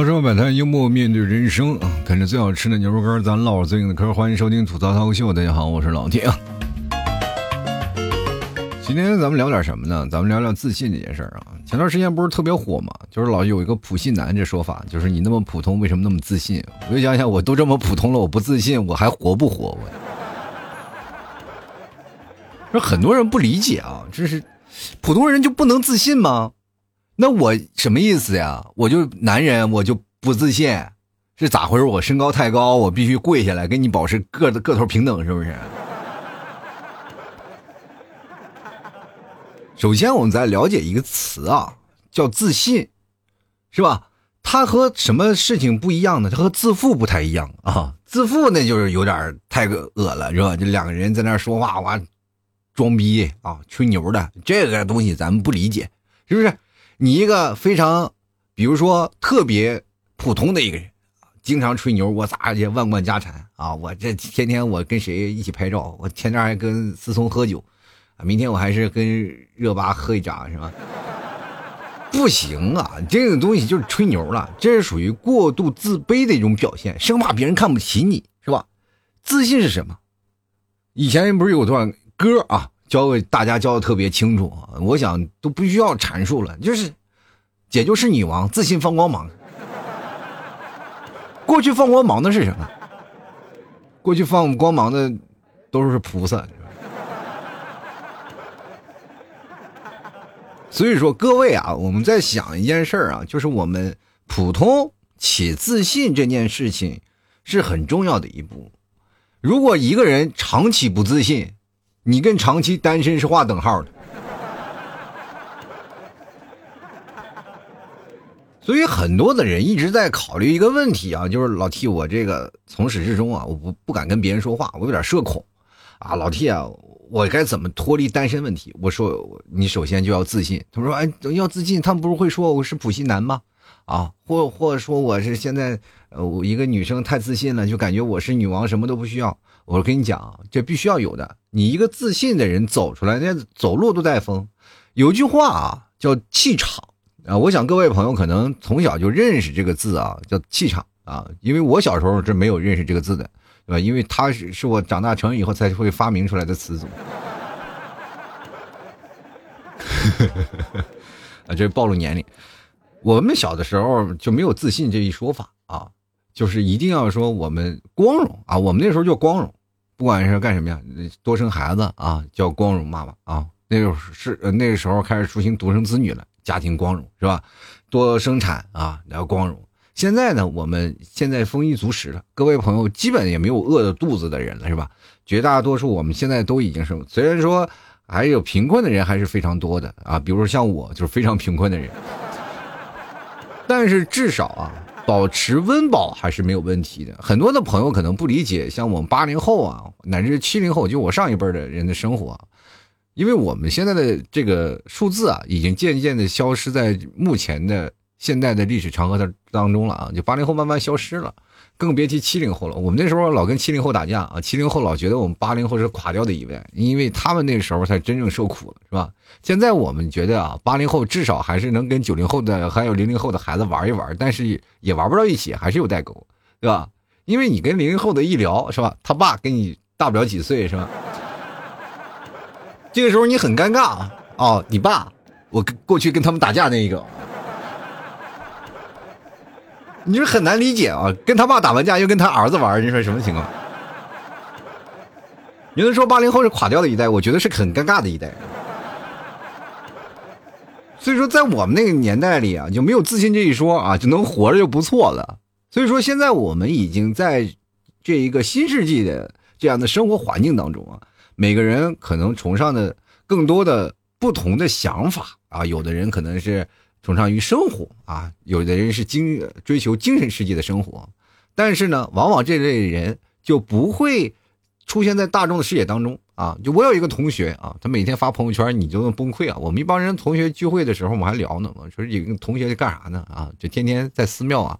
老说摆摊幽默面对人生啊，啃着最好吃的牛肉干，咱唠着最硬的嗑。欢迎收听吐槽涛秀，大家好，我是老铁。今天咱们聊点什么呢？咱们聊聊自信这件事儿啊。前段时间不是特别火嘛，就是老有一个普信男这说法，就是你那么普通，为什么那么自信？我就想想，我都这么普通了，我不自信，我还活不活？我 说很多人不理解啊，这是普通人就不能自信吗？那我什么意思呀？我就男人，我就不自信，是咋回事？我身高太高，我必须跪下来跟你保持个个头平等，是不是？首先，我们再了解一个词啊，叫自信，是吧？它和什么事情不一样呢？它和自负不太一样啊。自负那就是有点太恶了，是吧？就两个人在那说话，哇，装逼啊，吹牛的这个东西，咱们不理解，是不是？你一个非常，比如说特别普通的一个人，经常吹牛，我咋也万贯家产啊！我这天天我跟谁一起拍照？我前天还跟思聪喝酒，啊，明天我还是跟热巴喝一扎，是吧？不行啊，这个东西就是吹牛了，这是属于过度自卑的一种表现，生怕别人看不起你，是吧？自信是什么？以前不是有段歌啊？教给大家教的特别清楚，我想都不需要阐述了。就是，姐就是女王，自信放光芒。过去放光芒的是什么？过去放光芒的都是菩萨。所以说，各位啊，我们在想一件事儿啊，就是我们普通且自信这件事情是很重要的一步。如果一个人长期不自信，你跟长期单身是划等号的，所以很多的人一直在考虑一个问题啊，就是老 T，我这个从始至终啊，我不不敢跟别人说话，我有点社恐啊，老 T 啊，我该怎么脱离单身问题？我说，你首先就要自信。他们说，哎，要自信，他们不是会说我是普信男吗？啊，或或者说我是现在呃，我一个女生太自信了，就感觉我是女王，什么都不需要。我跟你讲，这必须要有的。你一个自信的人走出来，那走路都带风。有句话啊，叫气场啊。我想各位朋友可能从小就认识这个字啊，叫气场啊。因为我小时候是没有认识这个字的，对吧？因为它是是我长大成人以后才会发明出来的词组。啊，这暴露年龄。我们小的时候就没有自信这一说法啊，就是一定要说我们光荣啊。我们那时候叫光荣。不管是干什么呀，多生孩子啊，叫光荣妈妈啊。那时候是那个时候开始出行独生子女了，家庭光荣是吧？多生产啊，要光荣。现在呢，我们现在丰衣足食了，各位朋友基本也没有饿着肚子的人了，是吧？绝大多数我们现在都已经是，虽然说还有贫困的人还是非常多的啊，比如说像我就是非常贫困的人，但是至少啊。保持温饱还是没有问题的。很多的朋友可能不理解，像我们八零后啊，乃至七零后，就我上一辈的人的生活，因为我们现在的这个数字啊，已经渐渐的消失在目前的现代的历史长河的当中了啊，就八零后慢慢消失了。更别提七零后了。我们那时候老跟七零后打架啊，七零后老觉得我们八零后是垮掉的一代，因为他们那时候才真正受苦了，是吧？现在我们觉得啊，八零后至少还是能跟九零后的还有零零后的孩子玩一玩，但是也玩不到一起，还是有代沟，对吧？因为你跟零零后的一聊，是吧？他爸跟你大不了几岁，是吧？这个时候你很尴尬啊，哦你爸，我过去跟他们打架那一个。你是很难理解啊，跟他爸打完架又跟他儿子玩，你说什么情况？有人说八零后是垮掉的一代，我觉得是很尴尬的一代。所以说，在我们那个年代里啊，就没有自信这一说啊，就能活着就不错了。所以说，现在我们已经在这一个新世纪的这样的生活环境当中啊，每个人可能崇尚的更多的不同的想法啊，有的人可能是。崇尚于生活啊，有的人是精追求精神世界的生活，但是呢，往往这类人就不会出现在大众的视野当中啊。就我有一个同学啊，他每天发朋友圈，你就能崩溃啊。我们一帮人同学聚会的时候，我们还聊呢，我说一个同学在干啥呢？啊，就天天在寺庙啊，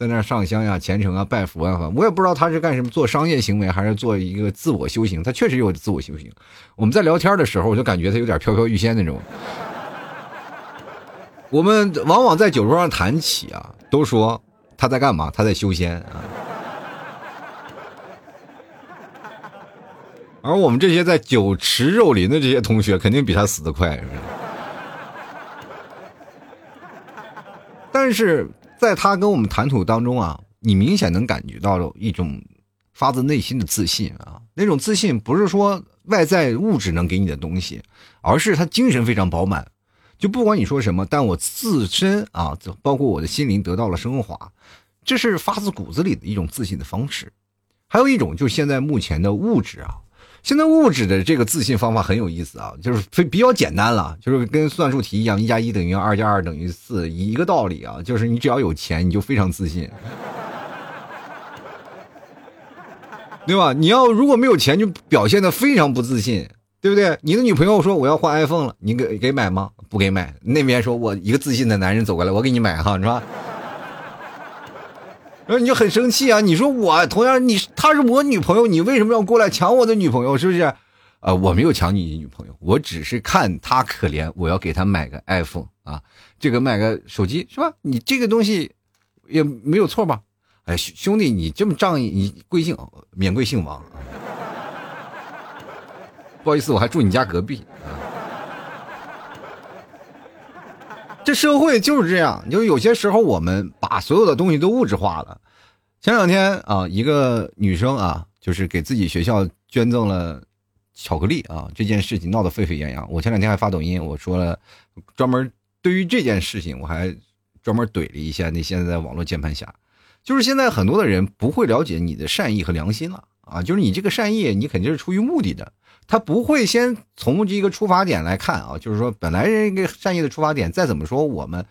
在那上香呀、虔诚啊、拜佛啊。我也不知道他是干什么，做商业行为还是做一个自我修行。他确实有自我修行。我们在聊天的时候，我就感觉他有点飘飘欲仙那种。我们往往在酒桌上谈起啊，都说他在干嘛？他在修仙啊。而我们这些在酒池肉林的这些同学，肯定比他死得快，但是在他跟我们谈吐当中啊，你明显能感觉到一种发自内心的自信啊，那种自信不是说外在物质能给你的东西，而是他精神非常饱满。就不管你说什么，但我自身啊，包括我的心灵得到了升华，这是发自骨子里的一种自信的方式。还有一种，就是现在目前的物质啊。现在物质的这个自信方法很有意思啊，就是非比较简单了，就是跟算术题一样，一加一等于二，加二等于四，一个道理啊，就是你只要有钱，你就非常自信，对吧？你要如果没有钱，就表现的非常不自信，对不对？你的女朋友说我要换 iPhone 了，你给给买吗？不给买。那边说我一个自信的男人走过来，我给你买哈，是吧？然后你就很生气啊！你说我同样你她是我女朋友，你为什么要过来抢我的女朋友？是不是？呃，我没有抢你女朋友，我只是看她可怜，我要给她买个 iPhone 啊，这个买个手机是吧？你这个东西也没有错吧？哎，兄弟，你这么仗义，你贵姓？免贵姓王。不好意思，我还住你家隔壁。这社会就是这样，就是有些时候我们把所有的东西都物质化了。前两天啊，一个女生啊，就是给自己学校捐赠了巧克力啊，这件事情闹得沸沸扬扬。我前两天还发抖音，我说了，专门对于这件事情，我还专门怼了一下那些在网络键盘侠，就是现在很多的人不会了解你的善意和良心了啊，就是你这个善意，你肯定是出于目的的。他不会先从这个出发点来看啊，就是说本来这个善意的出发点，再怎么说我们，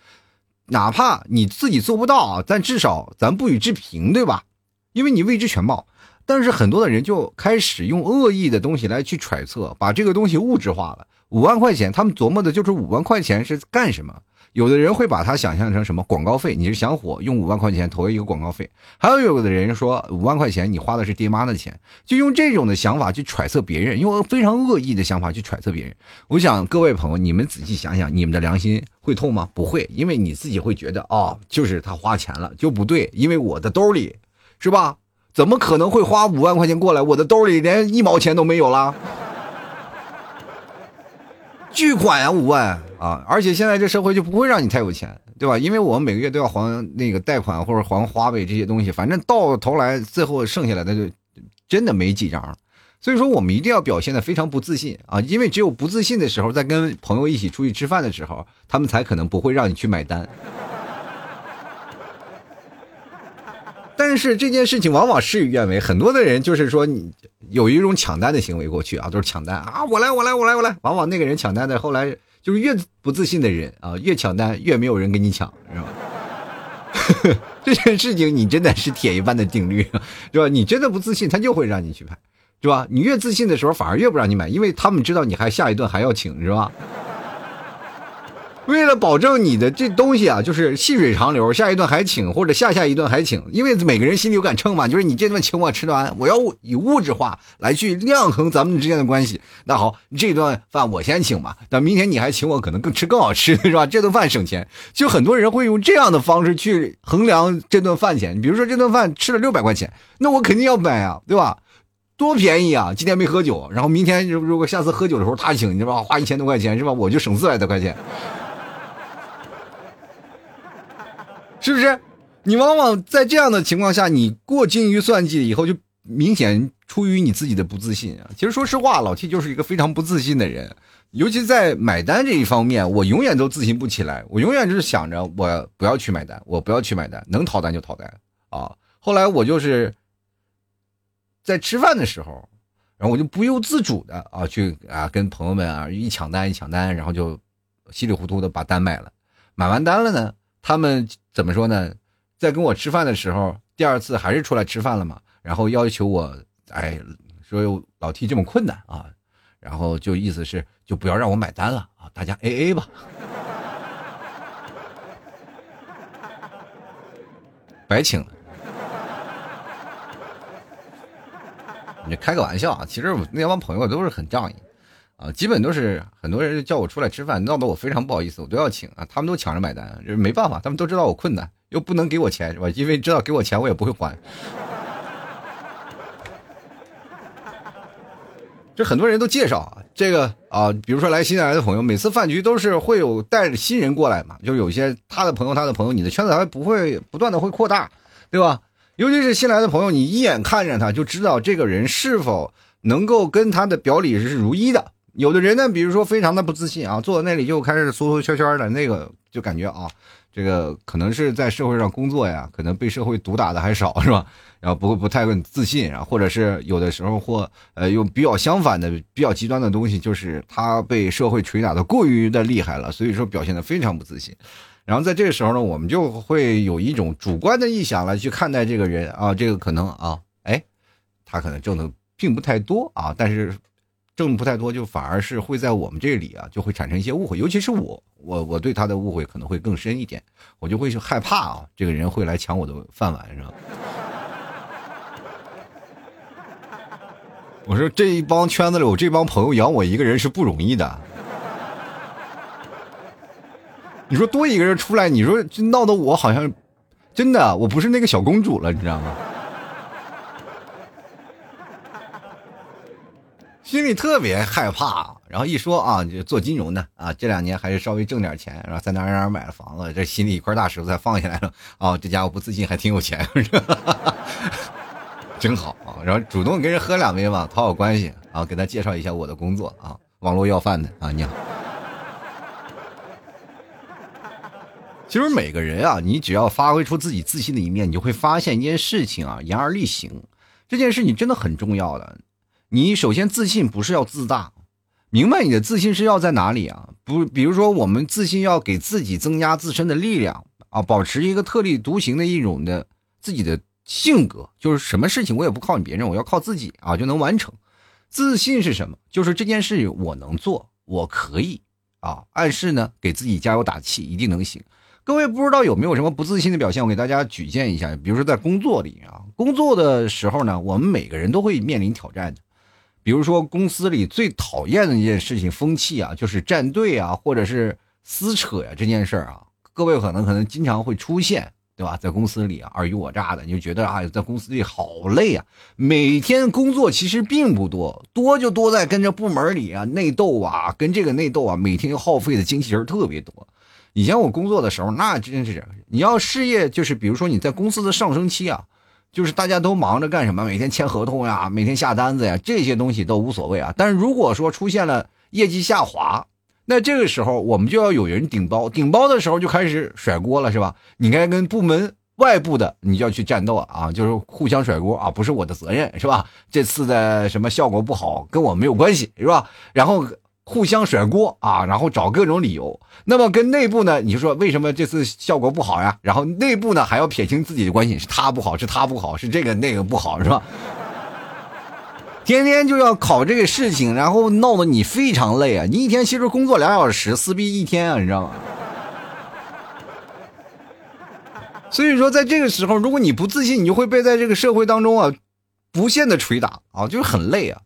哪怕你自己做不到啊，但至少咱不予置评，对吧？因为你未知全貌。但是很多的人就开始用恶意的东西来去揣测，把这个东西物质化了。五万块钱，他们琢磨的就是五万块钱是干什么。有的人会把它想象成什么广告费？你是想火，用五万块钱投一个广告费。还有有的人说五万块钱你花的是爹妈的钱，就用这种的想法去揣测别人，用非常恶意的想法去揣测别人。我想各位朋友，你们仔细想想，你们的良心会痛吗？不会，因为你自己会觉得哦，就是他花钱了就不对，因为我的兜里是吧？怎么可能会花五万块钱过来？我的兜里连一毛钱都没有了。巨款呀，五万啊！而且现在这社会就不会让你太有钱，对吧？因为我们每个月都要还那个贷款或者还花呗这些东西，反正到头来最后剩下来的就真的没几张。所以说，我们一定要表现的非常不自信啊！因为只有不自信的时候，在跟朋友一起出去吃饭的时候，他们才可能不会让你去买单。但是这件事情往往事与愿违，很多的人就是说你有一种抢单的行为过去啊，都是抢单啊，我来我来我来我来，往往那个人抢单的后来就是越不自信的人啊，越抢单越没有人跟你抢，是吧？这件事情你真的是铁一般的定律，是吧？你真的不自信，他就会让你去买，是吧？你越自信的时候，反而越不让你买，因为他们知道你还下一顿还要请，是吧？为了保证你的这东西啊，就是细水长流，下一顿还请，或者下下一顿还请，因为每个人心里有杆秤嘛，就是你这顿请我吃完，我要以物质化来去量衡咱们之间的关系。那好，这顿饭我先请吧，但明天你还请我，可能更吃更好吃，是吧？这顿饭省钱，就很多人会用这样的方式去衡量这顿饭钱。比如说这顿饭吃了六百块钱，那我肯定要买啊，对吧？多便宜啊！今天没喝酒，然后明天如果下次喝酒的时候他请，你知道吧？花一千多块钱是吧？我就省四百多块钱。是不是？你往往在这样的情况下，你过精于算计以后，就明显出于你自己的不自信啊。其实说实话，老 T 就是一个非常不自信的人，尤其在买单这一方面，我永远都自信不起来。我永远就是想着我不要去买单，我不要去买单，能逃单就逃单啊。后来我就是在吃饭的时候，然后我就不由自主的啊去啊跟朋友们啊一抢单一抢单，然后就稀里糊涂的把单买了。买完单了呢。他们怎么说呢？在跟我吃饭的时候，第二次还是出来吃饭了嘛？然后要求我，哎，说老 T 这么困难啊，然后就意思是就不要让我买单了啊，大家 A A 吧。白请了，你开个玩笑啊！其实那帮朋友都是很仗义。啊，基本都是很多人叫我出来吃饭，闹得我非常不好意思，我都要请啊。他们都抢着买单，这没办法，他们都知道我困难，又不能给我钱是吧？因为知道给我钱我也不会还。这很多人都介绍啊，这个啊，比如说来新来的朋友，每次饭局都是会有带着新人过来嘛，就有些他的朋友，他的朋友，你的圈子还不会不断的会扩大，对吧？尤其是新来的朋友，你一眼看着他就知道这个人是否能够跟他的表里是如一的。有的人呢，比如说非常的不自信啊，坐在那里就开始缩缩圈圈的，那个就感觉啊。这个可能是在社会上工作呀，可能被社会毒打的还少是吧？然后不会不太自信，然后或者是有的时候或呃用比较相反的比较极端的东西，就是他被社会捶打的过于的厉害了，所以说表现的非常不自信。然后在这个时候呢，我们就会有一种主观的臆想来去看待这个人啊，这个可能啊，哎，他可能挣的并不太多啊，但是。挣不太多，就反而是会在我们这里啊，就会产生一些误会。尤其是我，我我对他的误会可能会更深一点，我就会害怕啊，这个人会来抢我的饭碗，是吧？我说这一帮圈子里，我这帮朋友养我一个人是不容易的。你说多一个人出来，你说闹得我好像真的我不是那个小公主了，你知道吗？心里特别害怕，然后一说啊，就做金融的啊，这两年还是稍微挣点钱，然后在哪哪哪买了房子，这心里一块大石头才放下来了啊。这家伙不自信，还挺有钱，真好啊。然后主动跟人喝两杯嘛，讨好关系啊，给他介绍一下我的工作啊，网络要饭的啊，你好。其实每个人啊，你只要发挥出自己自信的一面，你就会发现一件事情啊，言而立行，这件事情真的很重要的。你首先自信不是要自大，明白你的自信是要在哪里啊？不，比如说我们自信要给自己增加自身的力量啊，保持一个特立独行的一种的自己的性格，就是什么事情我也不靠你别人，我要靠自己啊就能完成。自信是什么？就是这件事我能做，我可以啊，暗示呢给自己加油打气，一定能行。各位不知道有没有什么不自信的表现？我给大家举荐一下，比如说在工作里啊，工作的时候呢，我们每个人都会面临挑战的。比如说，公司里最讨厌的一件事情，风气啊，就是站队啊，或者是撕扯呀，这件事儿啊，各位可能可能经常会出现，对吧？在公司里啊，尔虞我诈的，你就觉得啊，在公司里好累啊，每天工作其实并不多，多就多在跟着部门里啊内斗啊，跟这个内斗啊，每天耗费的精气神特别多。以前我工作的时候，那真是你要事业，就是比如说你在公司的上升期啊。就是大家都忙着干什么？每天签合同呀，每天下单子呀，这些东西都无所谓啊。但是如果说出现了业绩下滑，那这个时候我们就要有人顶包，顶包的时候就开始甩锅了，是吧？你该跟部门外部的，你就要去战斗啊，就是互相甩锅啊，不是我的责任，是吧？这次的什么效果不好，跟我没有关系，是吧？然后。互相甩锅啊，然后找各种理由。那么跟内部呢，你就说为什么这次效果不好呀？然后内部呢还要撇清自己的关系，是他不好，是他不好，是这个那个不好，是吧？天天就要考这个事情，然后闹得你非常累啊！你一天其实工作两小时，撕逼一天啊，你知道吗？所以说，在这个时候，如果你不自信，你就会被在这个社会当中啊，无限的捶打啊，就是很累啊。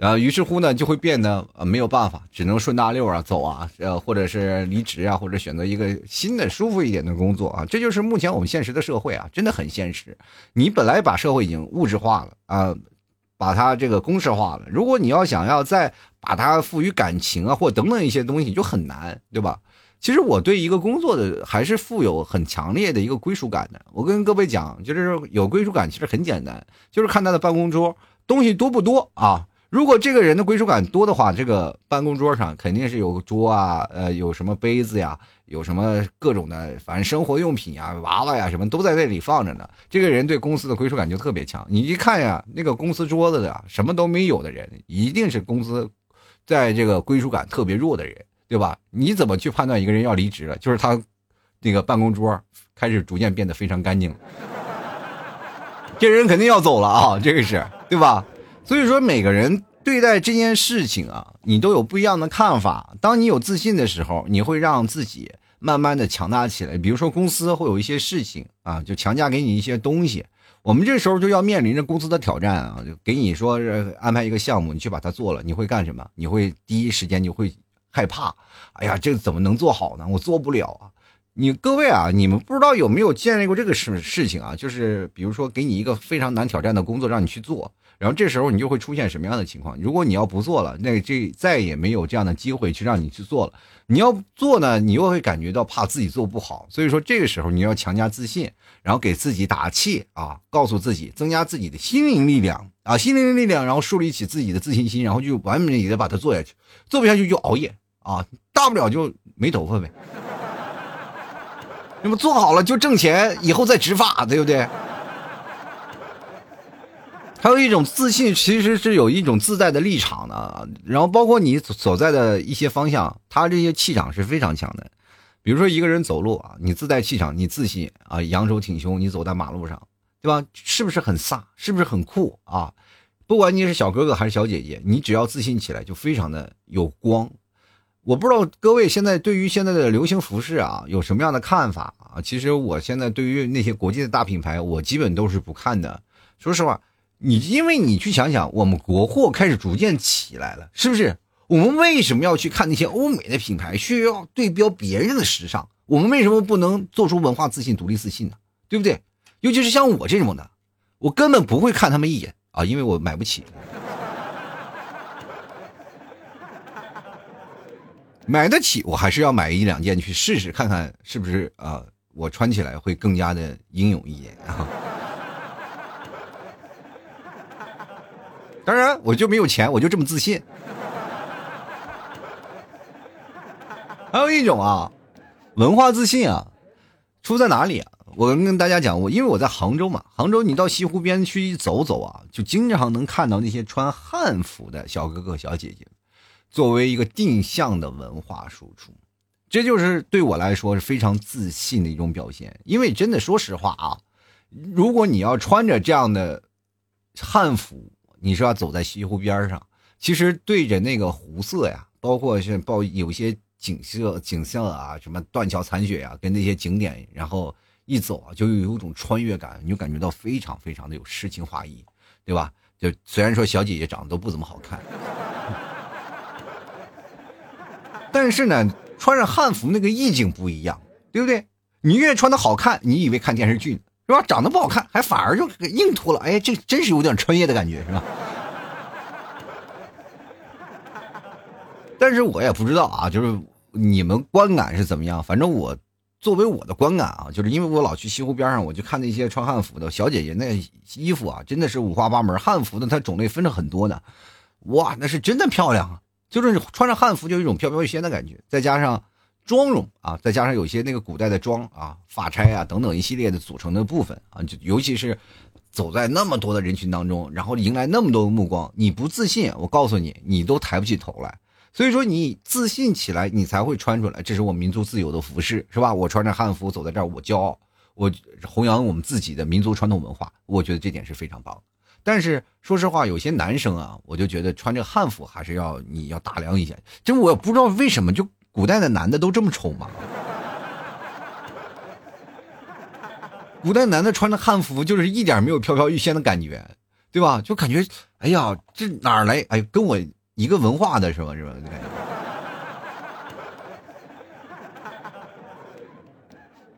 然后，于是乎呢，就会变得呃没有办法，只能顺大溜啊走啊，呃，或者是离职啊，或者选择一个新的舒服一点的工作啊。这就是目前我们现实的社会啊，真的很现实。你本来把社会已经物质化了啊，把它这个公式化了。如果你要想要再把它赋予感情啊，或等等一些东西，就很难，对吧？其实我对一个工作的还是富有很强烈的一个归属感的。我跟各位讲，就是有归属感，其实很简单，就是看他的办公桌东西多不多啊。如果这个人的归属感多的话，这个办公桌上肯定是有桌啊，呃，有什么杯子呀，有什么各种的，反正生活用品呀、娃娃呀，什么都在那里放着呢。这个人对公司的归属感就特别强。你一看呀，那个公司桌子的什么都没有的人，一定是公司在这个归属感特别弱的人，对吧？你怎么去判断一个人要离职了？就是他那个办公桌开始逐渐变得非常干净，这人肯定要走了啊，这个是对吧？所以说，每个人对待这件事情啊，你都有不一样的看法。当你有自信的时候，你会让自己慢慢的强大起来。比如说，公司会有一些事情啊，就强加给你一些东西，我们这时候就要面临着公司的挑战啊，就给你说安排一个项目，你去把它做了，你会干什么？你会第一时间就会害怕，哎呀，这怎么能做好呢？我做不了啊。你各位啊，你们不知道有没有见历过这个事事情啊？就是比如说给你一个非常难挑战的工作让你去做，然后这时候你就会出现什么样的情况？如果你要不做了，那这再也没有这样的机会去让你去做了。你要做呢，你又会感觉到怕自己做不好，所以说这个时候你要强加自信，然后给自己打气啊，告诉自己增加自己的心灵力量啊，心灵力量，然后树立起自己的自信心，然后就完美的把它做下去，做不下去就熬夜啊，大不了就没头发呗。那么做好了就挣钱，以后再植发，对不对？还有一种自信，其实是有一种自带的立场的。然后包括你所在的一些方向，他这些气场是非常强的。比如说一个人走路啊，你自带气场，你自信啊，扬手挺胸，你走在马路上，对吧？是不是很飒？是不是很酷啊？不管你是小哥哥还是小姐姐，你只要自信起来，就非常的有光。我不知道各位现在对于现在的流行服饰啊有什么样的看法啊？其实我现在对于那些国际的大品牌，我基本都是不看的。说实话，你因为你去想想，我们国货开始逐渐起来了，是不是？我们为什么要去看那些欧美的品牌，需要对标别人的时尚？我们为什么不能做出文化自信、独立自信呢？对不对？尤其是像我这种的，我根本不会看他们一眼啊，因为我买不起。买得起，我还是要买一两件去试试，看看是不是啊，我穿起来会更加的英勇一点啊。当然，我就没有钱，我就这么自信。还有一种啊，文化自信啊，出在哪里啊？我跟大家讲，我因为我在杭州嘛，杭州你到西湖边去走走啊，就经常能看到那些穿汉服的小哥哥小姐姐。作为一个定向的文化输出，这就是对我来说是非常自信的一种表现。因为真的，说实话啊，如果你要穿着这样的汉服，你是要走在西湖边上，其实对着那个湖色呀，包括是包有些景色景色啊，什么断桥残雪呀，跟那些景点，然后一走啊，就有一种穿越感，你就感觉到非常非常的有诗情画意，对吧？就虽然说小姐姐长得都不怎么好看。但是呢，穿上汉服那个意境不一样，对不对？你越穿的好看，你以为看电视剧，是吧？长得不好看，还反而就硬脱了。哎，这真是有点穿越的感觉，是吧？但是我也不知道啊，就是你们观感是怎么样。反正我作为我的观感啊，就是因为我老去西湖边上，我就看那些穿汉服的小姐姐，那衣服啊，真的是五花八门。汉服的它种类分着很多的，哇，那是真的漂亮啊。就是穿着汉服，就有一种飘飘欲仙的感觉，再加上妆容啊，再加上有些那个古代的妆啊、发钗啊等等一系列的组成的部分啊，就尤其是走在那么多的人群当中，然后迎来那么多的目光，你不自信，我告诉你，你都抬不起头来。所以说，你自信起来，你才会穿出来。这是我民族自由的服饰，是吧？我穿着汉服走在这儿，我骄傲，我弘扬我们自己的民族传统文化，我觉得这点是非常棒。但是说实话，有些男生啊，我就觉得穿着汉服还是要你要大量一些。就我不知道为什么，就古代的男的都这么丑吗？古代男的穿着汉服，就是一点没有飘飘欲仙的感觉，对吧？就感觉，哎呀，这哪儿来？哎，跟我一个文化的是吧？是吧？你感觉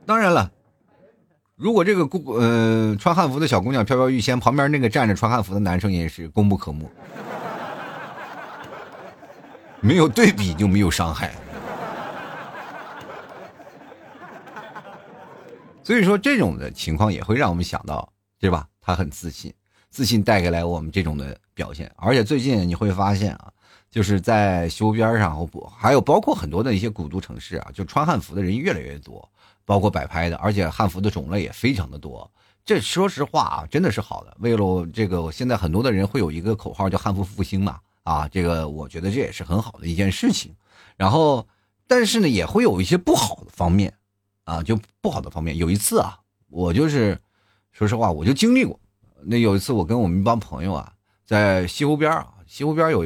当然了。如果这个姑呃穿汉服的小姑娘飘飘欲仙，旁边那个站着穿汉服的男生也是功不可没。没有对比就没有伤害。所以说这种的情况也会让我们想到，对吧？他很自信，自信带给来我们这种的表现。而且最近你会发现啊，就是在西湖边上，不还有包括很多的一些古都城市啊，就穿汉服的人越来越多。包括摆拍的，而且汉服的种类也非常的多。这说实话啊，真的是好的。为了这个，现在很多的人会有一个口号叫“汉服复兴”嘛，啊，这个我觉得这也是很好的一件事情。然后，但是呢，也会有一些不好的方面，啊，就不好的方面。有一次啊，我就是说实话，我就经历过。那有一次，我跟我们一帮朋友啊，在西湖边啊，西湖边有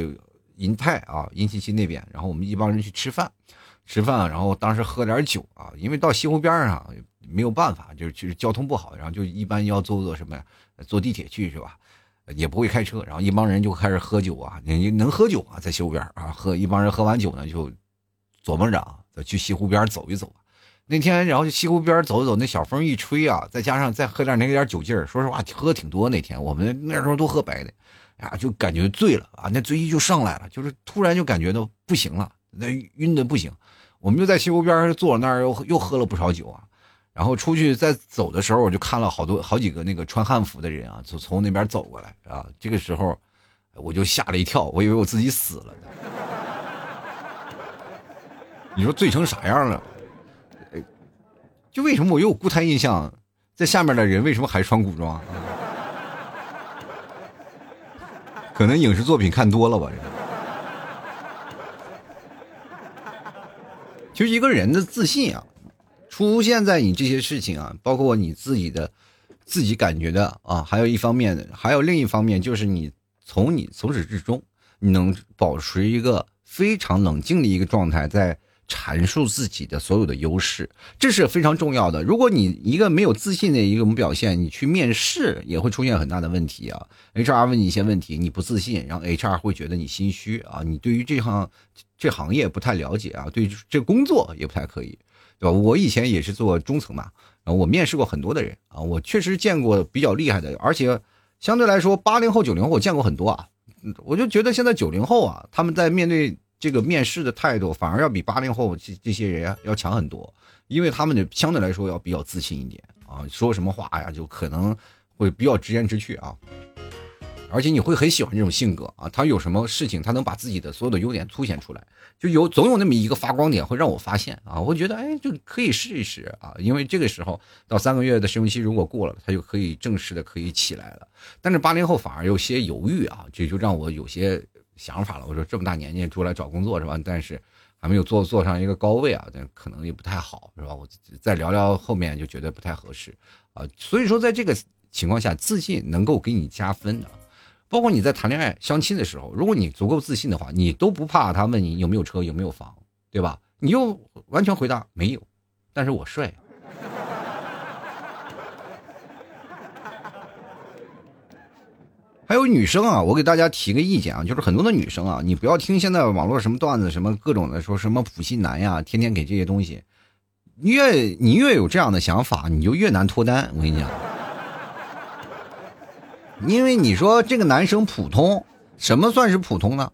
银泰啊，银七七那边，然后我们一帮人去吃饭。吃饭，然后当时喝点酒啊，因为到西湖边上没有办法，就是就是交通不好，然后就一般要坐坐什么呀，坐地铁去是吧？也不会开车，然后一帮人就开始喝酒啊，你能喝酒啊，在西湖边啊喝，一帮人喝完酒呢就琢磨着啊，去西湖边走一走。那天然后西湖边走走，那小风一吹啊，再加上再喝点那点酒劲儿，说实话喝挺多。那天我们那时候都喝白的，呀，就感觉醉了啊，那醉意就上来了，就是突然就感觉到不行了，那晕的不行。我们就在西湖边坐那儿，又又喝了不少酒啊。然后出去再走的时候，我就看了好多好几个那个穿汉服的人啊，从从那边走过来啊。这个时候我就吓了一跳，我以为我自己死了。你说醉成啥样了？就为什么我有固态印象，在下面的人为什么还穿古装？可能影视作品看多了吧。其实一个人的自信啊，出现在你这些事情啊，包括你自己的自己感觉的啊，还有一方面，还有另一方面，就是你从你从始至终，你能保持一个非常冷静的一个状态，在。阐述自己的所有的优势，这是非常重要的。如果你一个没有自信的一种表现，你去面试也会出现很大的问题啊。HR 问你一些问题，你不自信，然后 HR 会觉得你心虚啊。你对于这行这行业不太了解啊，对这工作也不太可以，对吧？我以前也是做中层嘛，然后我面试过很多的人啊，我确实见过比较厉害的，而且相对来说，八零后、九零后我见过很多啊。我就觉得现在九零后啊，他们在面对。这个面试的态度反而要比八零后这这些人要强很多，因为他们的相对来说要比较自信一点啊，说什么话呀就可能会比较直言直去啊，而且你会很喜欢这种性格啊，他有什么事情他能把自己的所有的优点凸显出来，就有总有那么一个发光点会让我发现啊，我觉得哎就可以试一试啊，因为这个时候到三个月的试用期如果过了，他就可以正式的可以起来了，但是八零后反而有些犹豫啊，这就让我有些。想法了，我说这么大年纪出来找工作是吧？但是还没有坐坐上一个高位啊，这可能也不太好是吧？我再聊聊后面就觉得不太合适啊。所以说，在这个情况下，自信能够给你加分的，包括你在谈恋爱、相亲的时候，如果你足够自信的话，你都不怕他问你有没有车、有没有房，对吧？你又完全回答没有，但是我帅。还有女生啊，我给大家提个意见啊，就是很多的女生啊，你不要听现在网络什么段子，什么各种的说什么普信男呀，天天给这些东西，越你越有这样的想法，你就越难脱单。我跟你讲，因为你说这个男生普通，什么算是普通呢？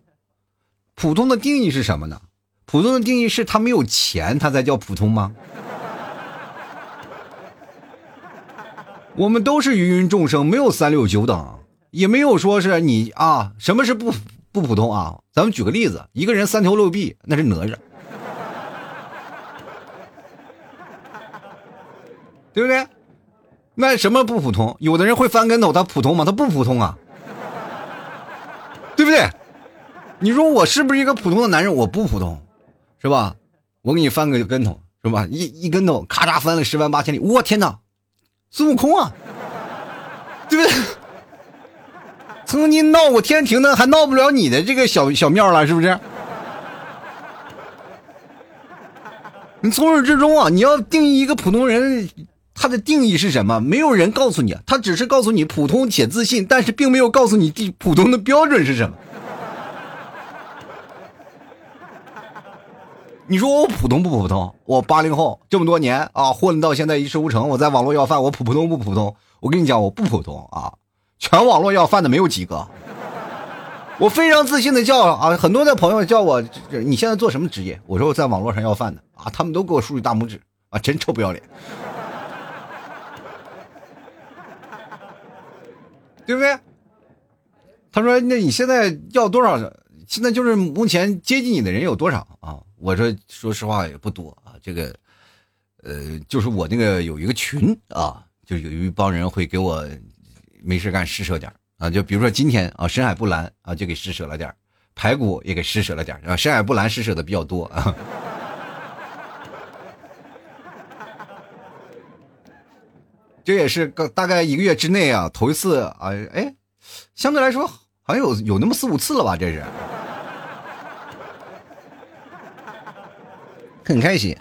普通的定义是什么呢？普通的定义是他没有钱，他才叫普通吗？我们都是芸芸众生，没有三六九等。也没有说是你啊，什么是不不普通啊？咱们举个例子，一个人三头六臂，那是哪吒，对不对？那什么不普通？有的人会翻跟头，他普通吗？他不普通啊，对不对？你说我是不是一个普通的男人？我不普通，是吧？我给你翻个跟头，是吧？一一跟头，咔嚓翻了十万八千里，我天哪，孙悟空啊，对不对？曾经闹过天庭的，还闹不了你的这个小小庙了，是不是？你从始至终啊，你要定义一个普通人，他的定义是什么？没有人告诉你，他只是告诉你普通且自信，但是并没有告诉你第普通的标准是什么。你说我普通不普通？我八零后这么多年啊，混到现在一事无成，我在网络要饭，我普普通不普通？我跟你讲，我不普通啊。全网络要饭的没有几个，我非常自信的叫啊，很多的朋友叫我，你现在做什么职业？我说我在网络上要饭的啊，他们都给我竖起大拇指啊，真臭不要脸，对不对？他说那你现在要多少？现在就是目前接近你的人有多少啊？我说说实话也不多啊，这个，呃，就是我那个有一个群啊，就有一帮人会给我。没事干施舍点啊，就比如说今天啊，深海不蓝啊，就给施舍了点排骨也给施舍了点啊，深海不蓝施舍的比较多啊。这也是个大概一个月之内啊，头一次啊，哎，相对来说好像有有那么四五次了吧，这是，很开心，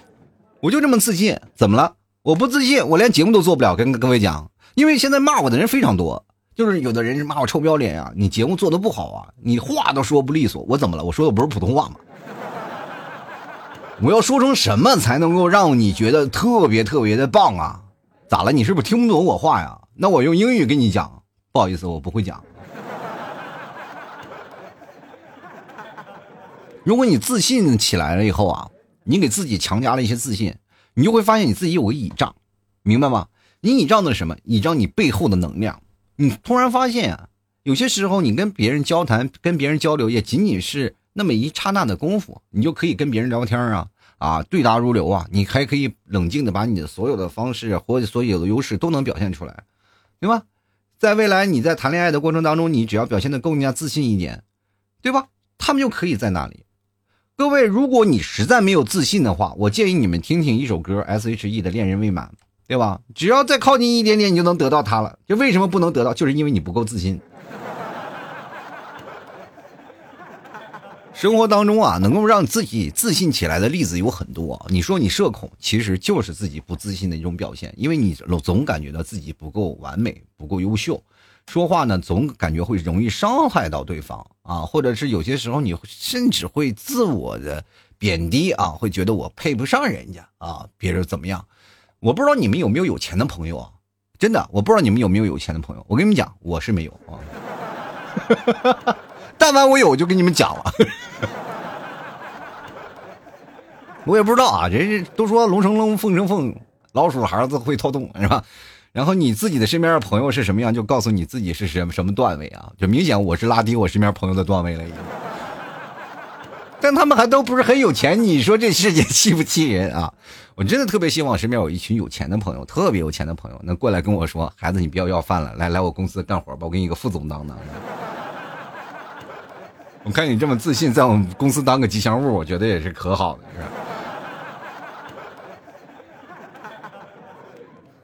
我就这么自信，怎么了？我不自信，我连节目都做不了，跟各位讲。因为现在骂我的人非常多，就是有的人骂我臭不要脸呀，你节目做的不好啊，你话都说不利索，我怎么了？我说的不是普通话吗？我要说成什么才能够让你觉得特别特别的棒啊？咋了？你是不是听不懂我话呀？那我用英语跟你讲，不好意思，我不会讲。如果你自信起来了以后啊，你给自己强加了一些自信，你就会发现你自己有个倚仗，明白吗？你倚仗的什么？倚仗你背后的能量。你突然发现啊，有些时候你跟别人交谈、跟别人交流，也仅仅是那么一刹那的功夫，你就可以跟别人聊天啊啊，对答如流啊，你还可以冷静的把你的所有的方式或者所有的优势都能表现出来，对吧？在未来你在谈恋爱的过程当中，你只要表现的更加自信一点，对吧？他们就可以在那里。各位，如果你实在没有自信的话，我建议你们听听一首歌，S.H.E 的《恋人未满》，对吧？只要再靠近一点点，你就能得到他了。就为什么不能得到？就是因为你不够自信。生活当中啊，能够让自己自信起来的例子有很多。你说你社恐，其实就是自己不自信的一种表现，因为你总感觉到自己不够完美，不够优秀。说话呢，总感觉会容易伤害到对方啊，或者是有些时候你甚至会自我的贬低啊，会觉得我配不上人家啊，别人怎么样？我不知道你们有没有有钱的朋友啊？真的，我不知道你们有没有有钱的朋友。我跟你们讲，我是没有啊。但凡我有，我就跟你们讲了。我也不知道啊，人家都说龙生龙，凤生凤，老鼠孩子会掏洞，是吧？然后你自己的身边的朋友是什么样，就告诉你自己是什么什么段位啊？就明显我是拉低我身边朋友的段位了，已经。但他们还都不是很有钱，你说这世界气不气人啊？我真的特别希望身边有一群有钱的朋友，特别有钱的朋友能过来跟我说：“孩子，你不要要饭了，来来我公司干活吧，我给你一个副总当当。” 我看你这么自信，在我们公司当个吉祥物，我觉得也是可好的，是吧？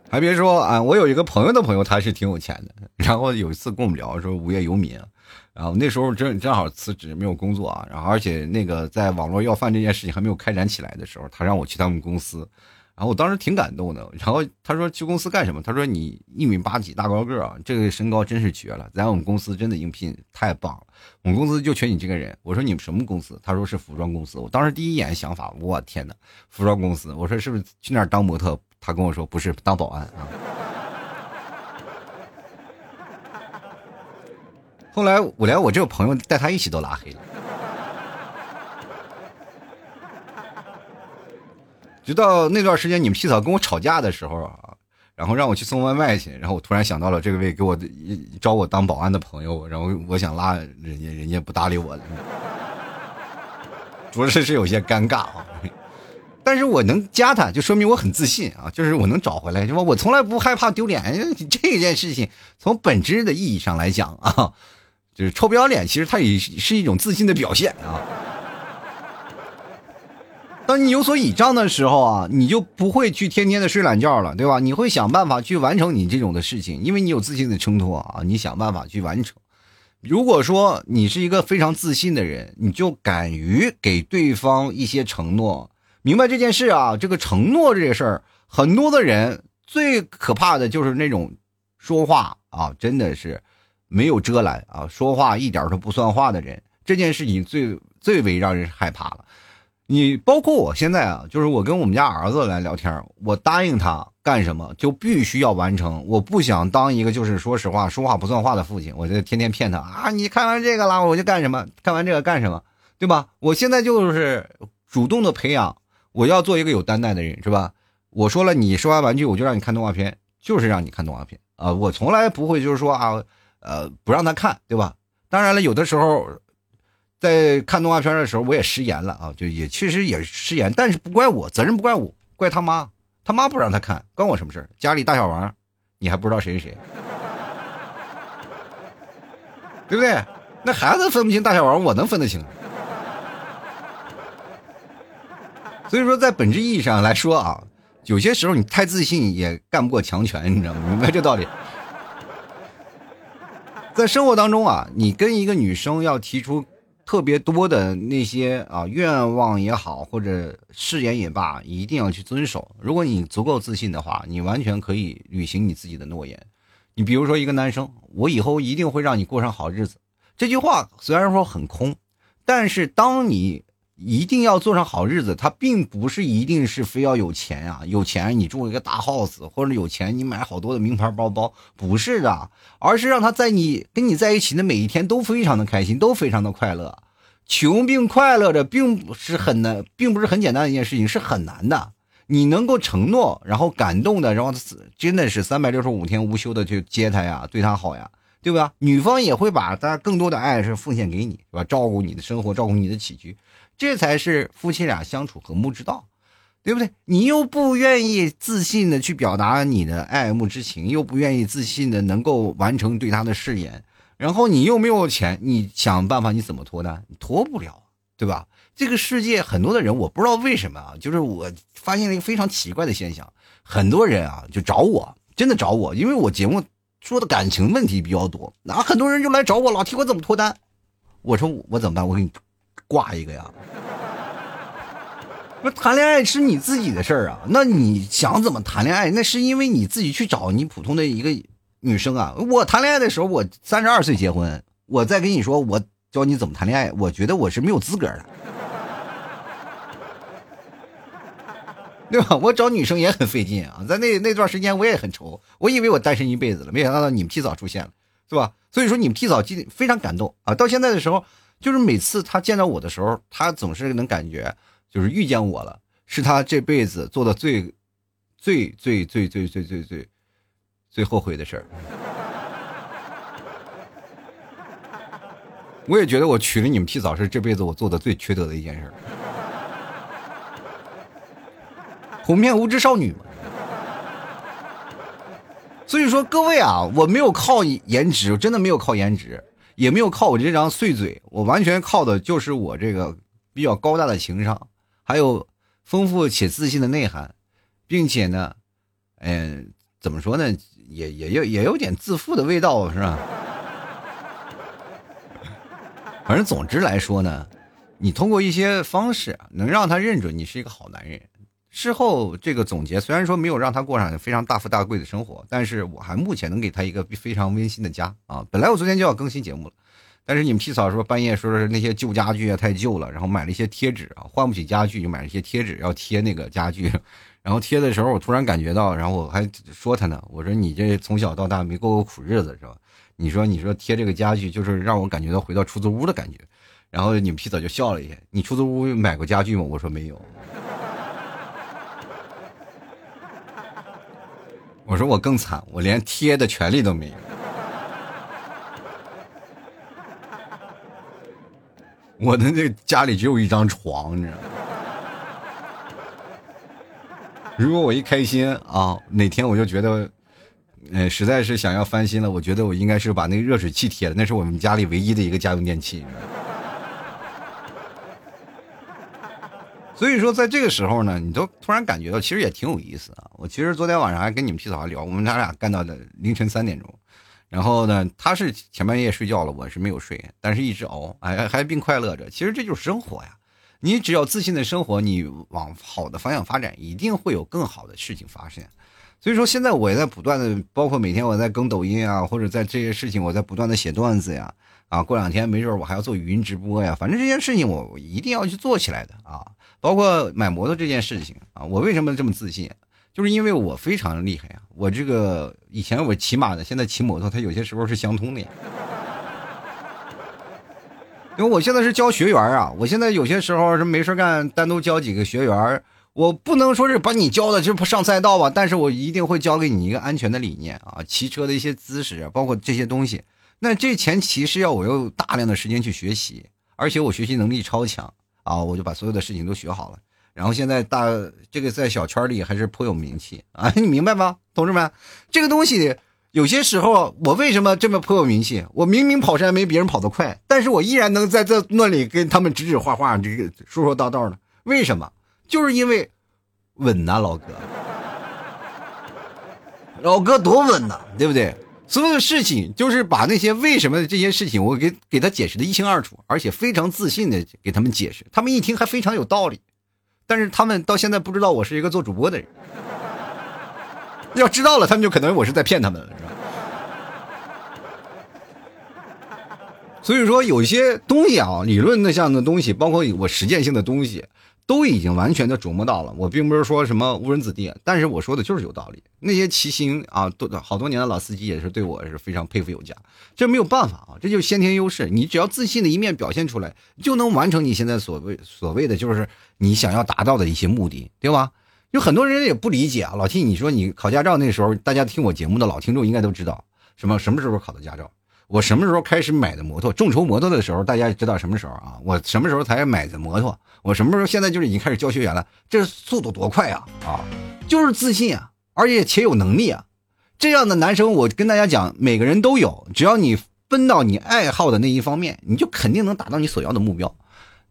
还别说啊，我有一个朋友的朋友，他是挺有钱的。然后有一次跟我们聊说无业游民，然后那时候正正好辞职没有工作啊，然后而且那个在网络要饭这件事情还没有开展起来的时候，他让我去他们公司，然后我当时挺感动的。然后他说去公司干什么？他说你一米八几大高个啊，这个身高真是绝了，在我们公司真的应聘太棒了，我们公司就缺你这个人。我说你们什么公司？他说是服装公司。我当时第一眼想法，我天哪，服装公司！我说是不是去那儿当模特？他跟我说不是当保安啊。后来我连我这个朋友带他一起都拉黑了。直到那段时间你们皮草跟我吵架的时候啊，然后让我去送外卖去，然后我突然想到了这位给我招我当保安的朋友，然后我想拉人家，人家不搭理我了，着实是有些尴尬啊。但是我能加他，就说明我很自信啊，就是我能找回来，是吧？我从来不害怕丢脸，这件事情从本质的意义上来讲啊，就是臭不要脸，其实它也是一种自信的表现啊。当你有所倚仗的时候啊，你就不会去天天的睡懒觉了，对吧？你会想办法去完成你这种的事情，因为你有自信的衬托啊，你想办法去完成。如果说你是一个非常自信的人，你就敢于给对方一些承诺。明白这件事啊，这个承诺这个事儿，很多的人最可怕的就是那种说话啊，真的是没有遮拦啊，说话一点都不算话的人。这件事情最最为让人害怕了。你包括我现在啊，就是我跟我们家儿子来聊天，我答应他干什么就必须要完成。我不想当一个就是说实话说话不算话的父亲，我就天天骗他啊，你看完这个了我就干什么，看完这个干什么，对吧？我现在就是主动的培养。我要做一个有担待的人，是吧？我说了，你说完玩具，我就让你看动画片，就是让你看动画片啊！我从来不会就是说啊，呃，不让他看，对吧？当然了，有的时候在看动画片的时候，我也食言了啊，就也确实也食言，但是不怪我，责任不怪我，怪他妈，他妈不让他看，关我什么事家里大小王，你还不知道谁是谁，对不对？那孩子分不清大小王，我能分得清。所以说，在本质意义上来说啊，有些时候你太自信也干不过强权，你知道吗？明白这道理。在生活当中啊，你跟一个女生要提出特别多的那些啊愿望也好，或者誓言也罢，一定要去遵守。如果你足够自信的话，你完全可以履行你自己的诺言。你比如说，一个男生，我以后一定会让你过上好日子。这句话虽然说很空，但是当你。一定要做上好日子，他并不是一定是非要有钱呀，有钱你住一个大 house，或者有钱你买好多的名牌包包，不是的，而是让他在你跟你在一起的每一天都非常的开心，都非常的快乐。穷并快乐着，并不是很难，并不是很简单的一件事情，是很难的。你能够承诺，然后感动的，然后真的是三百六十五天无休的去接他呀，对他好呀，对吧？女方也会把她更多的爱是奉献给你，是吧？照顾你的生活，照顾你的起居，这才是夫妻俩相处和睦之道，对不对？你又不愿意自信的去表达你的爱慕之情，又不愿意自信的能够完成对他的誓言。然后你又没有钱，你想办法你怎么脱单？你脱不了，对吧？这个世界很多的人，我不知道为什么啊，就是我发现了一个非常奇怪的现象，很多人啊就找我，真的找我，因为我节目说的感情问题比较多，那很多人就来找我，老提我怎么脱单。我说我怎么办？我给你挂一个呀。不谈恋爱是你自己的事儿啊，那你想怎么谈恋爱，那是因为你自己去找你普通的一个。女生啊，我谈恋爱的时候，我三十二岁结婚，我再跟你说，我教你怎么谈恋爱，我觉得我是没有资格的，对吧？我找女生也很费劲啊，在那那段时间我也很愁，我以为我单身一辈子了，没想到你们提早出现了，是吧？所以说你们提早进非常感动啊！到现在的时候，就是每次他见到我的时候，他总是能感觉就是遇见我了，是他这辈子做的最最最最最最最最。最后悔的事儿，我也觉得我娶了你们替嫂是这辈子我做的最缺德的一件事哄骗无知少女嘛。所以说各位啊，我没有靠颜值，真的没有靠颜值，也没有靠我这张碎嘴，我完全靠的就是我这个比较高大的情商，还有丰富且自信的内涵，并且呢，嗯，怎么说呢？也也有也有点自负的味道，是吧？反正总之来说呢，你通过一些方式能让他认准你是一个好男人。事后这个总结虽然说没有让他过上非常大富大贵的生活，但是我还目前能给他一个非常温馨的家啊。本来我昨天就要更新节目了，但是你们替嫂说半夜说是那些旧家具啊太旧了，然后买了一些贴纸啊，换不起家具就买了一些贴纸要贴那个家具。然后贴的时候，我突然感觉到，然后我还说他呢，我说你这从小到大没过过苦日子是吧？你说你说贴这个家具，就是让我感觉到回到出租屋的感觉。然后你们皮嫂就笑了一下，你出租屋买过家具吗？我说没有。我说我更惨，我连贴的权利都没有。我的那家里只有一张床，你知道吗？如果我一开心啊，哪天我就觉得，呃，实在是想要翻新了，我觉得我应该是把那个热水器贴了，那是我们家里唯一的一个家用电器。所以说，在这个时候呢，你都突然感觉到，其实也挺有意思啊。我其实昨天晚上还跟你们皮嫂聊，我们俩俩干到的凌晨三点钟，然后呢，他是前半夜睡觉了，我是没有睡，但是一直熬，哎，还并快乐着。其实这就是生活呀。你只要自信的生活，你往好的方向发展，一定会有更好的事情发生。所以说，现在我也在不断的，包括每天我在更抖音啊，或者在这些事情，我在不断的写段子呀，啊，过两天没准我还要做语音直播呀。反正这件事情我一定要去做起来的啊。包括买摩托这件事情啊，我为什么这么自信？就是因为我非常厉害啊。我这个以前我骑马的，现在骑摩托，它有些时候是相通的。因为我现在是教学员啊，我现在有些时候是没事干，单独教几个学员，我不能说是把你教的就上赛道吧，但是我一定会教给你一个安全的理念啊，骑车的一些姿势，包括这些东西。那这前提是要我有大量的时间去学习，而且我学习能力超强啊，我就把所有的事情都学好了。然后现在大这个在小圈里还是颇有名气啊，你明白吗，同志们？这个东西。有些时候，我为什么这么颇有名气？我明明跑山没别人跑得快，但是我依然能在这那里跟他们指指画画，这个说说道道的。为什么？就是因为稳呐，老哥，老哥多稳呐，对不对？所有的事情就是把那些为什么的这些事情，我给给他解释的一清二楚，而且非常自信的给他们解释，他们一听还非常有道理。但是他们到现在不知道我是一个做主播的人。要知道了，他们就可能我是在骗他们了，是吧？所以说，有些东西啊，理论的像的东西，包括我实践性的东西。都已经完全的琢磨到了，我并不是说什么误人子弟，但是我说的就是有道理。那些骑行啊，多好多年的老司机也是对我是非常佩服有加，这没有办法啊，这就是先天优势。你只要自信的一面表现出来，就能完成你现在所谓所谓的就是你想要达到的一些目的，对吧？有很多人也不理解啊，老 T，你说你考驾照那时候，大家听我节目的老听众应该都知道，什么什么时候考的驾照？我什么时候开始买的摩托？众筹摩托的时候，大家知道什么时候啊？我什么时候才买的摩托？我什么时候现在就是已经开始教学员了？这速度多快啊！啊，就是自信啊，而且且有能力啊。这样的男生，我跟大家讲，每个人都有，只要你分到你爱好的那一方面，你就肯定能达到你所要的目标。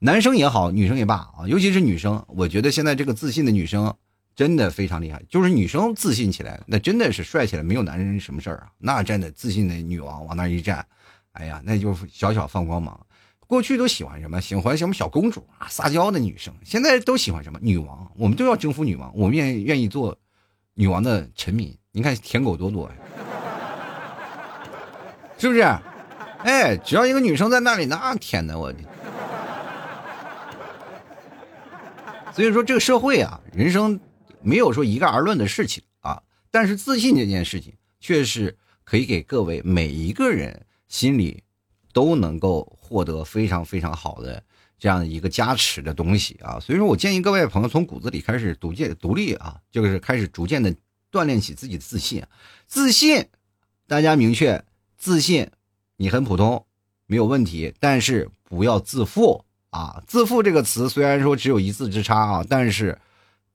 男生也好，女生也罢啊，尤其是女生，我觉得现在这个自信的女生。真的非常厉害，就是女生自信起来，那真的是帅起来，没有男人什么事儿啊。那真的自信的女王往那一站，哎呀，那就小小放光芒。过去都喜欢什么？喜欢什么小公主啊，撒娇的女生。现在都喜欢什么？女王。我们都要征服女王，我们愿意愿意做女王的臣民。你看舔狗多多呀，是不是？哎，只要一个女生在那里，那舔的，我。所以说，这个社会啊，人生。没有说一概而论的事情啊，但是自信这件事情却是可以给各位每一个人心里都能够获得非常非常好的这样一个加持的东西啊。所以说我建议各位朋友从骨子里开始独建独立啊，就是开始逐渐的锻炼起自己的自信。自信，大家明确，自信你很普通没有问题，但是不要自负啊。自负这个词虽然说只有一字之差啊，但是。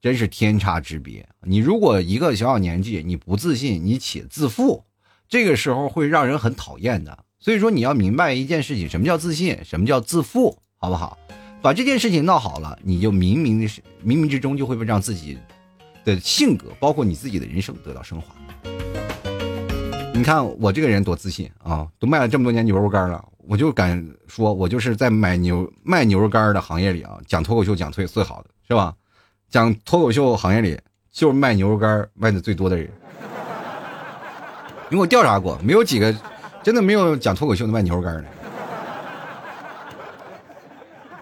真是天差之别。你如果一个小小年纪你不自信，你且自负，这个时候会让人很讨厌的。所以说你要明白一件事情，什么叫自信，什么叫自负，好不好？把这件事情闹好了，你就冥冥的冥冥之中就会让自己的性格，包括你自己的人生得到升华。你看我这个人多自信啊，都卖了这么多年牛肉干了，我就敢说，我就是在买牛卖牛肉干的行业里啊，讲脱口秀讲最最好的是吧？讲脱口秀行业里，就是卖牛肉干卖的最多的人。因为我调查过，没有几个，真的没有讲脱口秀的卖牛肉干的。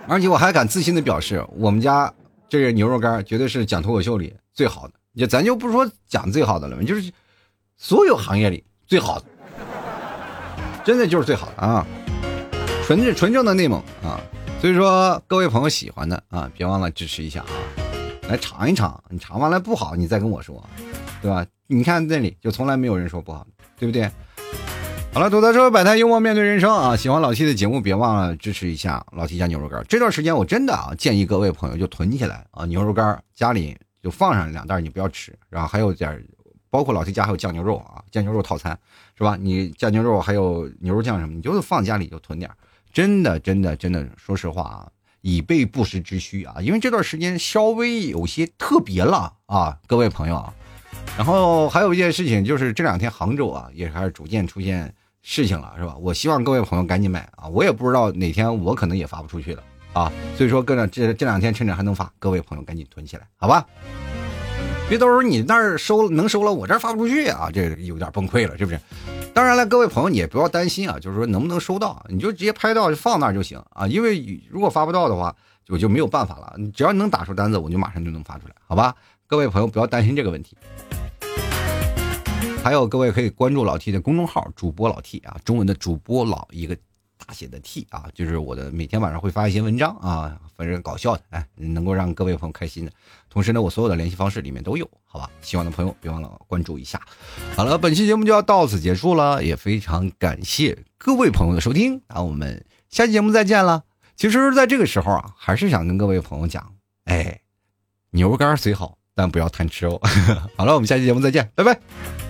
而且我还敢自信的表示，我们家这个牛肉干绝对是讲脱口秀里最好的。就咱就不说讲最好的了，就是所有行业里最好的，真的就是最好的啊！纯是纯正的内蒙啊！所以说，各位朋友喜欢的啊，别忘了支持一下啊！来尝一尝，你尝完了不好，你再跟我说，对吧？你看那里就从来没有人说不好，对不对？好了，吐槽说百态幽默面对人生啊！喜欢老 T 的节目，别忘了支持一下老 T 家牛肉干。这段时间我真的啊，建议各位朋友就囤起来啊，牛肉干家里就放上两袋，你不要吃。然后还有点，包括老 T 家还有酱牛肉啊，酱牛肉套餐是吧？你酱牛肉还有牛肉酱什么，你就放家里就囤点。真的，真的，真的，说实话啊。以备不时之需啊，因为这段时间稍微有些特别了啊，各位朋友啊。然后还有一件事情，就是这两天杭州啊，也开始逐渐出现事情了，是吧？我希望各位朋友赶紧买啊，我也不知道哪天我可能也发不出去了啊，所以说各这这两天趁着还能发，各位朋友赶紧囤起来，好吧？别到时候你那儿收能收了，我这儿发不出去啊，这有点崩溃了，是不是？当然了，各位朋友你也不要担心啊，就是说能不能收到，你就直接拍到就放那儿就行啊。因为如果发不到的话，我就没有办法了。只要你能打出单子，我就马上就能发出来，好吧？各位朋友不要担心这个问题。还有各位可以关注老 T 的公众号，主播老 T 啊，中文的主播老一个。大写的 T 啊，就是我的每天晚上会发一些文章啊，反正搞笑的，哎，能够让各位朋友开心的。同时呢，我所有的联系方式里面都有，好吧？喜欢的朋友别忘了关注一下。好了，本期节目就要到此结束了，也非常感谢各位朋友的收听，那我们下期节目再见了。其实，在这个时候啊，还是想跟各位朋友讲，哎，牛肉干虽好，但不要贪吃哦。好了，我们下期节目再见，拜拜。